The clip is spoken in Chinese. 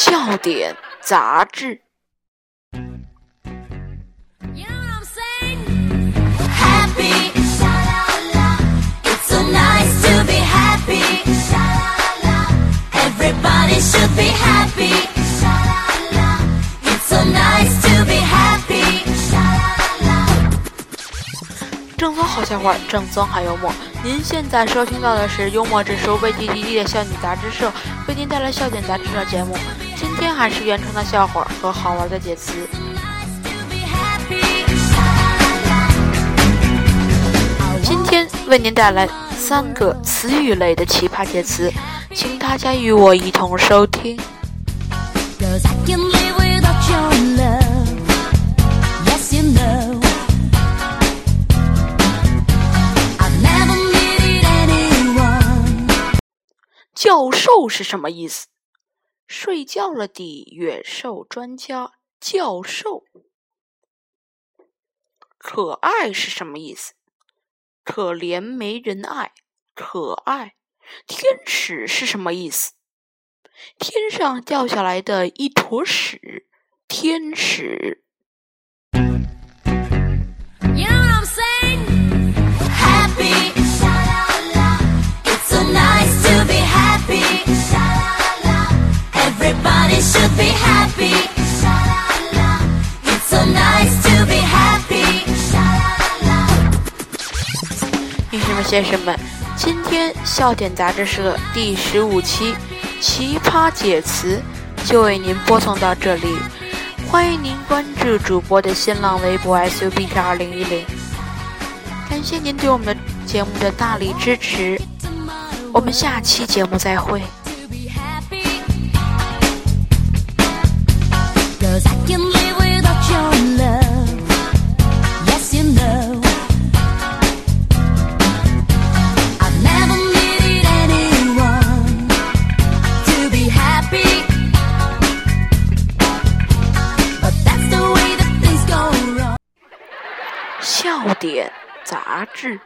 笑点杂志。正宗好笑话，正宗好幽默。您现在收听到的是幽默指数为 D D D 的笑点杂志社为您带来笑点杂志的节目。今天还是原创的笑话和好玩的解词。今天为您带来三个词语类的奇葩解词，请大家与我一同收听。教授是什么意思？睡觉了的远兽专家教授。可爱是什么意思？可怜没人爱，可爱。天使是什么意思？天上掉下来的一坨屎，天使。女士们、先生们，今天笑点杂志社第十五期奇葩解词就为您播送到这里，欢迎您关注主播的新浪微博 SUB 二零一零，感谢您对我们节目的大力支持，我们下期节目再会。笑点杂志。